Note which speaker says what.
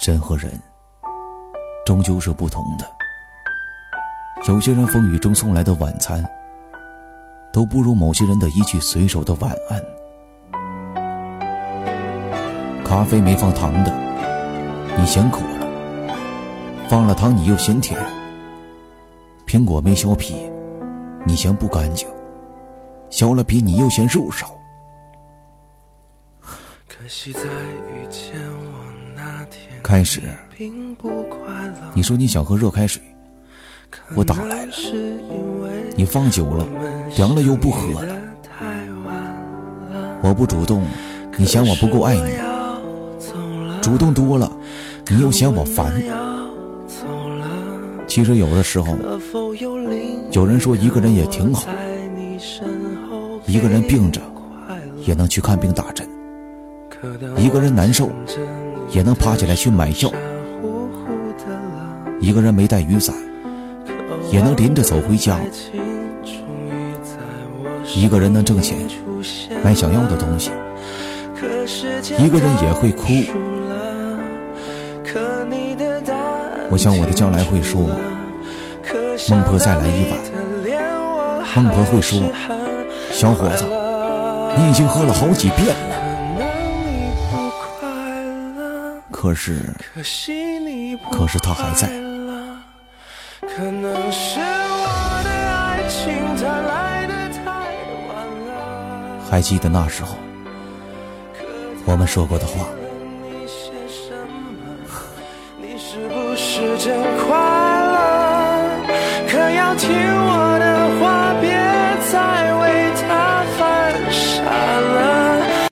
Speaker 1: 人和人终究是不同的。有些人风雨中送来的晚餐，都不如某些人的一句随手的晚安。咖啡没放糖的，你嫌苦了；放了糖，你又嫌甜。苹果没削皮，你嫌不干净；削了皮，你又嫌肉少。可惜在遇见我开始，你说你想喝热开水，我打来了。你放久了，凉了又不喝了。我不主动，你嫌我不够爱你；主动多了，你又嫌我烦。其实有的时候，有人说一个人也挺好，一个人病着也能去看病打针，一个人难受也能爬起来去买药，一个人没带雨伞也能淋着走回家，一个人能挣钱买想要的东西，一个人也会哭。我想我的将来会说：“孟婆再来一碗。”孟婆会说：“小伙子，你已经喝了好几遍了。”可是，可是他还在。还记得那时候我们说过的话。
Speaker 2: 你是不是真快乐，可要听我。